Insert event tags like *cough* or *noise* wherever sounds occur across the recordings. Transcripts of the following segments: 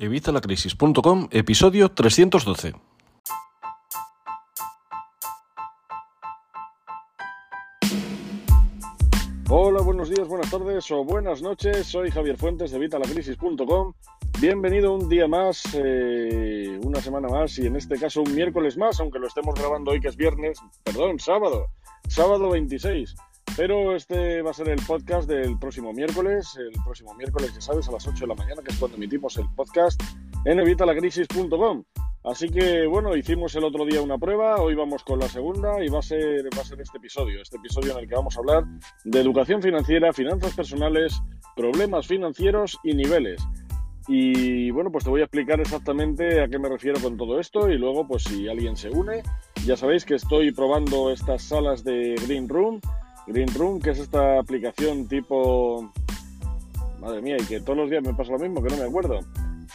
Evitalacrisis.com, episodio 312. Hola, buenos días, buenas tardes o buenas noches. Soy Javier Fuentes de Evitalacrisis.com. Bienvenido un día más, eh, una semana más y en este caso un miércoles más, aunque lo estemos grabando hoy que es viernes, perdón, sábado, sábado 26. Pero este va a ser el podcast del próximo miércoles, el próximo miércoles, ya sabes, a las 8 de la mañana, que es cuando emitimos el podcast en evitalacrisis.com. Así que bueno, hicimos el otro día una prueba, hoy vamos con la segunda y va a ser va a ser este episodio, este episodio en el que vamos a hablar de educación financiera, finanzas personales, problemas financieros y niveles. Y bueno, pues te voy a explicar exactamente a qué me refiero con todo esto y luego pues si alguien se une, ya sabéis que estoy probando estas salas de Green Room Green Room, que es esta aplicación tipo... Madre mía, y que todos los días me pasa lo mismo, que no me acuerdo.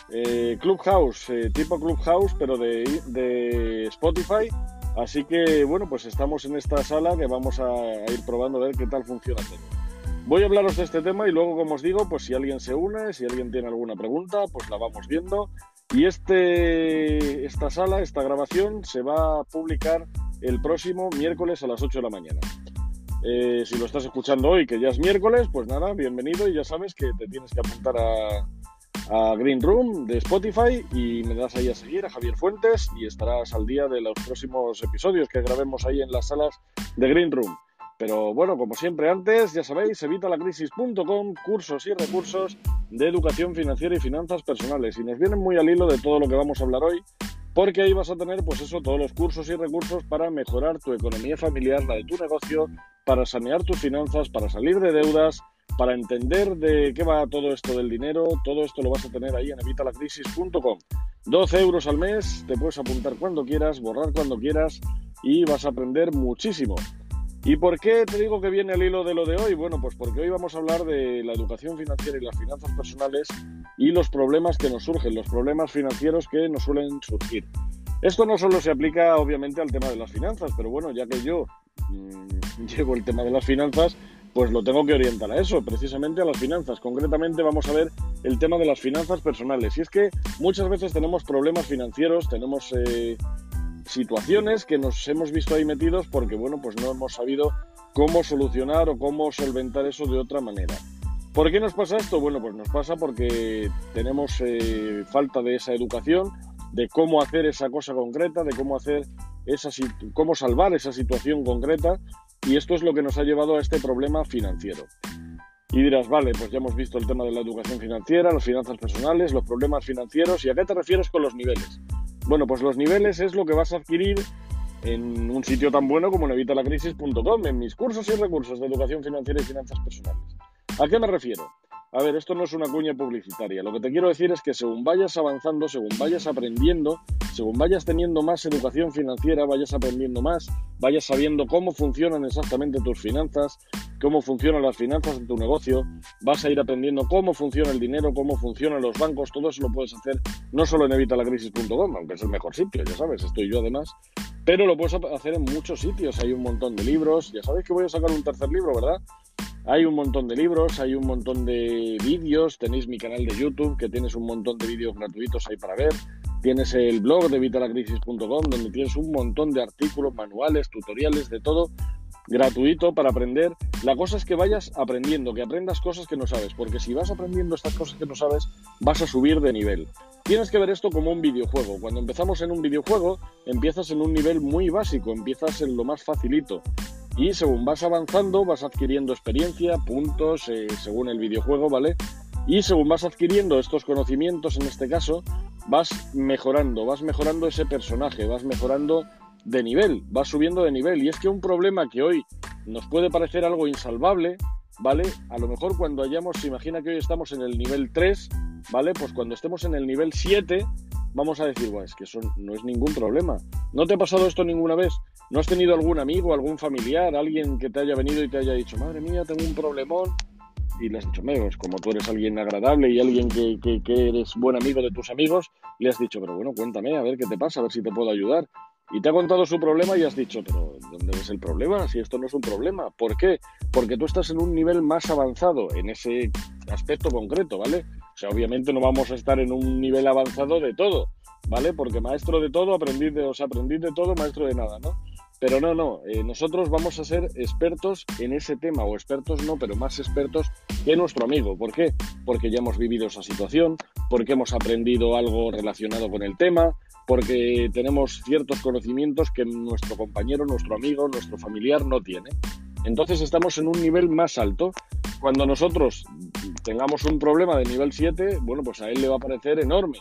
Eh, Clubhouse, eh, tipo Clubhouse, pero de, Spotify. Así que, bueno, pues estamos en esta sala que vamos a, ir probando a ver qué tal funciona todo. Voy a hablaros de este tema y luego, como os digo, pues si alguien se une, si alguien tiene alguna pregunta, pues la vamos viendo. Y este, esta sala, esta grabación, se va a publicar el próximo miércoles a las 8 de la mañana. Eh, si lo estás escuchando hoy, que ya es miércoles, pues nada, bienvenido y ya sabes que te tienes que apuntar a, Green Room de Spotify y me das ahí a seguir a Javier Fuentes y estarás al día de los próximos episodios que grabemos ahí en las salas de Green Room. Pero bueno, como siempre antes, ya sabéis, evitalacrisis.com, cursos y recursos de educación financiera y finanzas personales. Y nos vienen muy al hilo de todo lo que vamos a hablar hoy, porque ahí vas a tener, pues eso, todos los cursos y recursos para mejorar tu economía familiar, la de tu negocio, para sanear tus finanzas, para salir de deudas, para entender de qué va todo esto del dinero. Todo esto lo vas a tener ahí en evitalacrisis.com. 12 euros al mes, te puedes apuntar cuando quieras, borrar cuando quieras y vas a aprender muchísimo. ¿Y por qué te digo que viene al hilo de lo de hoy? Bueno, pues porque hoy vamos a hablar de la educación financiera y las finanzas personales y los problemas que nos surgen, los problemas financieros que nos suelen surgir. Esto no solo se aplica obviamente al tema de las finanzas, pero bueno, ya que yo mmm, *laughs* llevo el tema de las finanzas, pues lo tengo que orientar a eso, precisamente a las finanzas. Concretamente vamos a ver el tema de las finanzas personales. Y es que muchas veces tenemos problemas financieros, tenemos eh, situaciones que nos hemos visto ahí metidos porque, bueno, pues no hemos sabido cómo solucionar o cómo solventar eso de otra manera. ¿Por qué nos pasa esto? Bueno, pues nos pasa porque tenemos eh, falta de esa educación, de cómo hacer esa cosa concreta, de cómo hacer esa, cómo salvar esa situación concreta, y esto es lo que nos ha llevado a este problema financiero. Y dirás, vale, pues ya hemos visto el tema de la educación financiera, las finanzas personales, los problemas financieros, ¿y a qué te refieres con los niveles? Bueno, pues los niveles es lo que vas a adquirir en un sitio tan bueno como en evitalacrisis.com, en mis cursos y recursos de educación financiera y finanzas personales. ¿A qué me refiero? A ver, esto no es una cuña publicitaria. Lo que te quiero decir es que según vayas avanzando, según vayas aprendiendo, según vayas teniendo más educación financiera, vayas aprendiendo más, vayas sabiendo cómo funcionan exactamente tus finanzas, cómo funcionan las finanzas de tu negocio, vas a ir aprendiendo cómo funciona el dinero, cómo funcionan los bancos, todo eso lo puedes hacer no solo en evitalacrisis.com, aunque es el mejor sitio, ya sabes, estoy yo además, pero lo puedes hacer en muchos sitios, hay un montón de libros, ya sabéis que voy a sacar un tercer libro, ¿verdad? Hay un montón de libros, hay un montón de vídeos, tenéis mi canal de YouTube que tienes un montón de vídeos gratuitos ahí para ver, tienes el blog de vitalacrisis.com donde tienes un montón de artículos, manuales, tutoriales, de todo gratuito para aprender. La cosa es que vayas aprendiendo, que aprendas cosas que no sabes, porque si vas aprendiendo estas cosas que no sabes, vas a subir de nivel. Tienes que ver esto como un videojuego. Cuando empezamos en un videojuego, empiezas en un nivel muy básico, empiezas en lo más facilito y según vas avanzando vas adquiriendo experiencia, puntos, eh, según el videojuego, ¿vale? Y según vas adquiriendo estos conocimientos, en este caso, vas mejorando, vas mejorando ese personaje, vas mejorando de nivel, vas subiendo de nivel. Y es que un problema que hoy nos puede parecer algo insalvable, ¿vale? A lo mejor cuando hayamos, se imagina que hoy estamos en el nivel 3, ¿vale? Pues cuando estemos en el nivel 7, vamos a decir, bueno, es que eso no es ningún problema. ¿No te ha pasado esto ninguna vez? ¿No has tenido algún amigo, algún familiar, alguien que te haya venido y te haya dicho, madre mía, tengo un problemón? Y le has dicho, menos, como tú eres alguien agradable y alguien que, que, eres buen amigo de tus amigos, le has dicho, pero bueno, cuéntame, a ver qué te pasa, a ver si te puedo ayudar. Y te ha contado su problema y has dicho, pero ¿dónde es el problema? Si esto no es un problema. ¿Por qué? Porque tú estás en un nivel más avanzado en ese aspecto concreto, ¿vale? O sea, obviamente no vamos a estar en un nivel avanzado de todo, ¿vale? Porque maestro de todo, aprendiz de, o sea, de todo, maestro de nada, ¿no? Pero no, no, eh, nosotros vamos a ser expertos en ese tema, o expertos no, pero más expertos que nuestro amigo. ¿Por qué? Porque ya hemos vivido esa situación, porque hemos aprendido algo relacionado con el tema, porque tenemos ciertos conocimientos que nuestro compañero, nuestro amigo, nuestro familiar no tiene. Entonces estamos en un nivel más alto. Cuando nosotros tengamos un problema de nivel 7, bueno, pues a él le va a parecer enorme,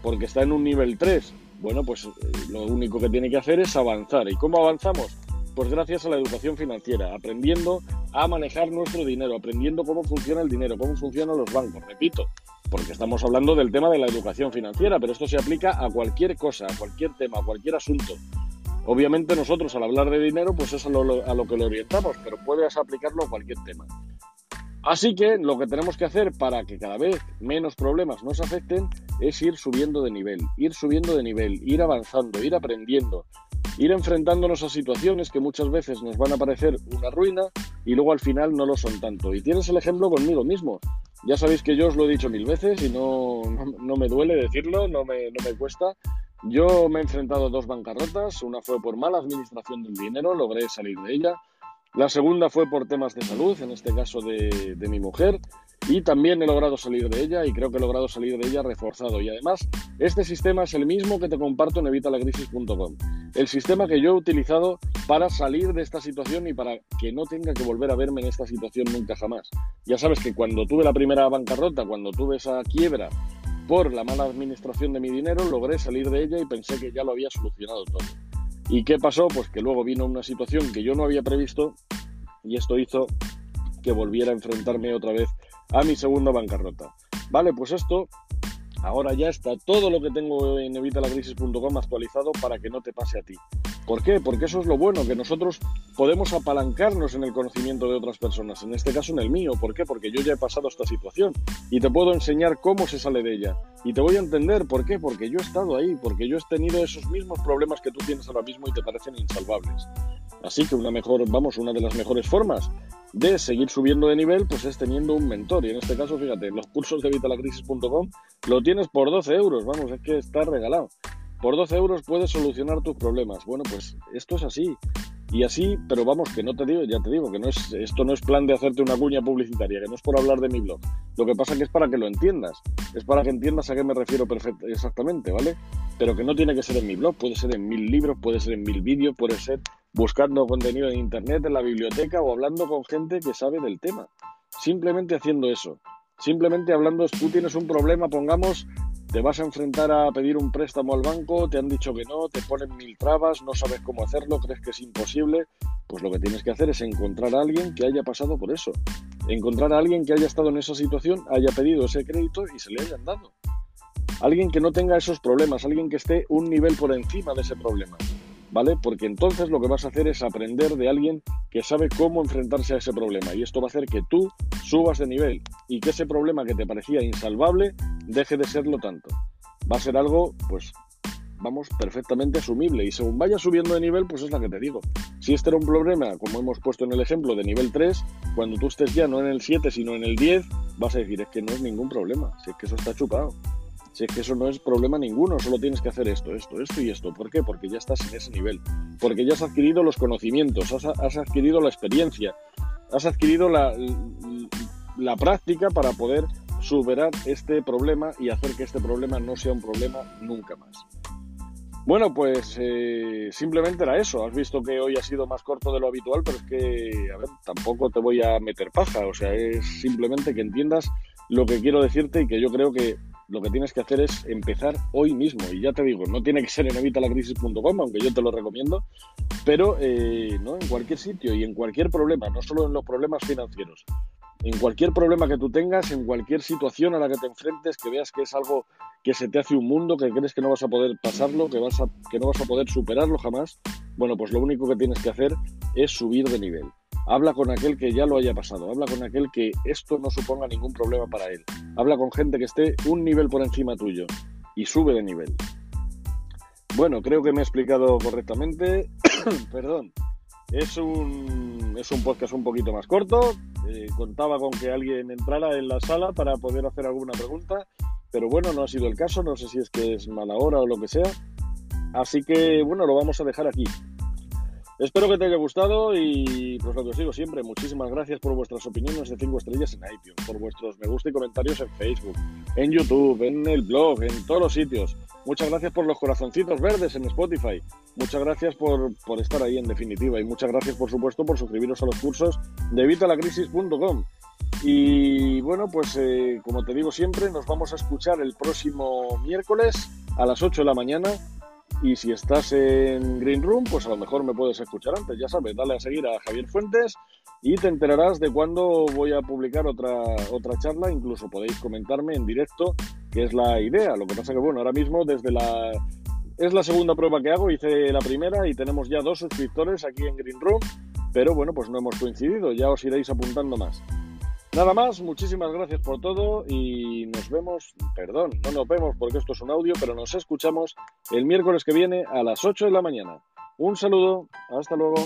porque está en un nivel 3 bueno, pues eh, lo único que tiene que hacer es avanzar. ¿Y cómo avanzamos? Pues gracias a la educación financiera, aprendiendo a manejar nuestro dinero, aprendiendo cómo funciona el dinero, cómo funcionan los bancos. Repito, porque estamos hablando del tema de la educación financiera, pero esto se aplica a cualquier cosa, a cualquier tema, a cualquier asunto. Obviamente nosotros al hablar de dinero, pues es a lo, a lo que le orientamos, pero puedes aplicarlo a cualquier tema. Así que lo que tenemos que hacer para que cada vez menos problemas nos afecten es ir subiendo de nivel, ir subiendo de nivel, ir avanzando, ir aprendiendo, ir enfrentándonos a situaciones que muchas veces nos van a parecer una ruina y luego al final no lo son tanto. Y tienes el ejemplo conmigo mismo. Ya sabéis que yo os lo he dicho mil veces y no, no, me duele decirlo, no me, no me cuesta. Yo me he enfrentado a dos bancarrotas, una fue por mala administración del dinero, logré salir de ella, la segunda fue por temas de salud, en este caso de, mi mujer, y también he logrado salir de ella y creo que he logrado salir de ella reforzado. Y además, este sistema es el mismo que te comparto en evitalacrisis.com. El sistema que yo he utilizado para salir de esta situación y para que no tenga que volver a verme en esta situación nunca jamás. Ya sabes que cuando tuve la primera bancarrota, cuando tuve esa quiebra por la mala administración de mi dinero, logré salir de ella y pensé que ya lo había solucionado todo. ¿Y qué pasó? Pues que luego vino una situación que yo no había previsto y esto hizo que volviera a enfrentarme otra vez a mi segunda bancarrota. Vale, pues esto ahora ya está todo lo que tengo en evitalacrisis.com actualizado para que no te pase a ti. ¿Por qué? Porque eso es lo bueno, que nosotros podemos apalancarnos en el conocimiento de otras personas, en este caso en el mío. ¿Por qué? Porque yo ya he pasado esta situación y te puedo enseñar cómo se sale de ella. Y te voy a entender por qué, porque yo he estado ahí, porque yo he tenido esos mismos problemas que tú tienes ahora mismo y te parecen insalvables. Así que una mejor, vamos, una de las mejores formas de seguir subiendo de nivel, pues es teniendo un mentor. Y en este caso, fíjate, los cursos de vitalacrisis.com lo tienes por 12 euros, vamos, es que está regalado. Por 12 euros puedes solucionar tus problemas. Bueno, pues esto es así. Y así, pero vamos, que no te digo, ya te digo, que no es, esto no es plan de hacerte una cuña publicitaria, que no es por hablar de mi blog. Lo que pasa que es para que lo entiendas, es para que entiendas a qué me refiero perfecto, exactamente, ¿vale? Pero que no tiene que ser en mi blog, puede ser en mil libros, puede ser en mil vídeos, puede ser buscando contenido en internet, en la biblioteca o hablando con gente que sabe del tema. Simplemente haciendo eso. Simplemente hablando, tú tienes un problema, pongamos te vas a enfrentar a pedir un préstamo al banco, te han dicho que no, te ponen mil trabas, no sabes cómo hacerlo, crees que es imposible, pues lo que tienes que hacer es encontrar a alguien que haya pasado por eso, encontrar a alguien que haya estado en esa situación, haya pedido ese crédito y se le hayan dado. Alguien que no tenga esos problemas, alguien que esté un nivel por encima de ese problema. ¿vale? Porque entonces lo que vas a hacer es aprender de alguien que sabe cómo enfrentarse a ese problema y esto va a hacer que tú subas de nivel y que ese problema que te parecía insalvable deje de serlo tanto. Va a ser algo, pues, vamos, perfectamente asumible y según vaya subiendo de nivel, pues es la que te digo. Si este era un problema, como hemos puesto en el ejemplo de nivel 3, cuando tú estés ya no en el 7, sino en el 10, vas a decir, es que no es ningún problema, si es que eso está chupado. Si es que eso no es problema ninguno, solo tienes que hacer esto, esto, esto y esto. ¿Por qué? Porque ya estás en ese nivel. Porque ya has adquirido los conocimientos, has, adquirido la experiencia, has adquirido la, la práctica para poder superar este problema y hacer que este problema no sea un problema nunca más. Bueno, pues eh, simplemente era eso. Has visto que hoy ha sido más corto de lo habitual, pero es que, a ver, tampoco te voy a meter paja. O sea, es simplemente que entiendas lo que quiero decirte y que yo creo que lo que tienes que hacer es empezar hoy mismo. Y ya te digo, no tiene que ser en evitalacrisis.com, aunque yo te lo recomiendo, pero eh, ¿no? en cualquier sitio y en cualquier problema, no solo en los problemas financieros. En cualquier problema que tú tengas, en cualquier situación a la que te enfrentes, que veas que es algo que se te hace un mundo, que crees que no vas a poder pasarlo, que, vas a, que no vas a poder superarlo jamás, bueno, pues lo único que tienes que hacer es subir de nivel. Habla con aquel que ya lo haya pasado, habla con aquel que esto no suponga ningún problema para él. Habla con gente que esté un nivel por encima tuyo y sube de nivel. Bueno, creo que me he explicado correctamente. *coughs* Perdón. Es un, es un podcast un poquito más corto, eh, contaba con que alguien entrara en la sala para poder hacer alguna pregunta, pero bueno, no ha sido el caso, no sé si es que es mala hora o lo que sea. Así que bueno, lo vamos a dejar aquí. Espero que te haya gustado y pues lo que os digo siempre, muchísimas gracias por vuestras opiniones de 5 estrellas en iTunes, por vuestros me gusta y comentarios en Facebook, en YouTube, en el blog, en todos los sitios. Muchas gracias por los corazoncitos verdes en Spotify. Muchas gracias por, estar ahí en definitiva y muchas gracias por supuesto por suscribiros a los cursos de vitalacrisis.com. Y bueno, pues eh, como te digo siempre, nos vamos a escuchar el próximo miércoles a las 8 de la mañana y si estás en Green Room, pues a lo mejor me puedes escuchar antes. Ya sabes, dale a seguir a Javier Fuentes y te enterarás de cuándo voy a publicar otra, otra charla. Incluso podéis comentarme en directo, que es la idea. Lo que pasa que, bueno, ahora mismo desde la... Es la segunda prueba que hago, hice la primera y tenemos ya dos suscriptores aquí en Green Room, pero bueno, pues no hemos coincidido, ya os iréis apuntando más. Nada más, muchísimas gracias por todo y nos vemos, perdón, no nos vemos porque esto es un audio, pero nos escuchamos el miércoles que viene a las 8 de la mañana. Un saludo, hasta luego.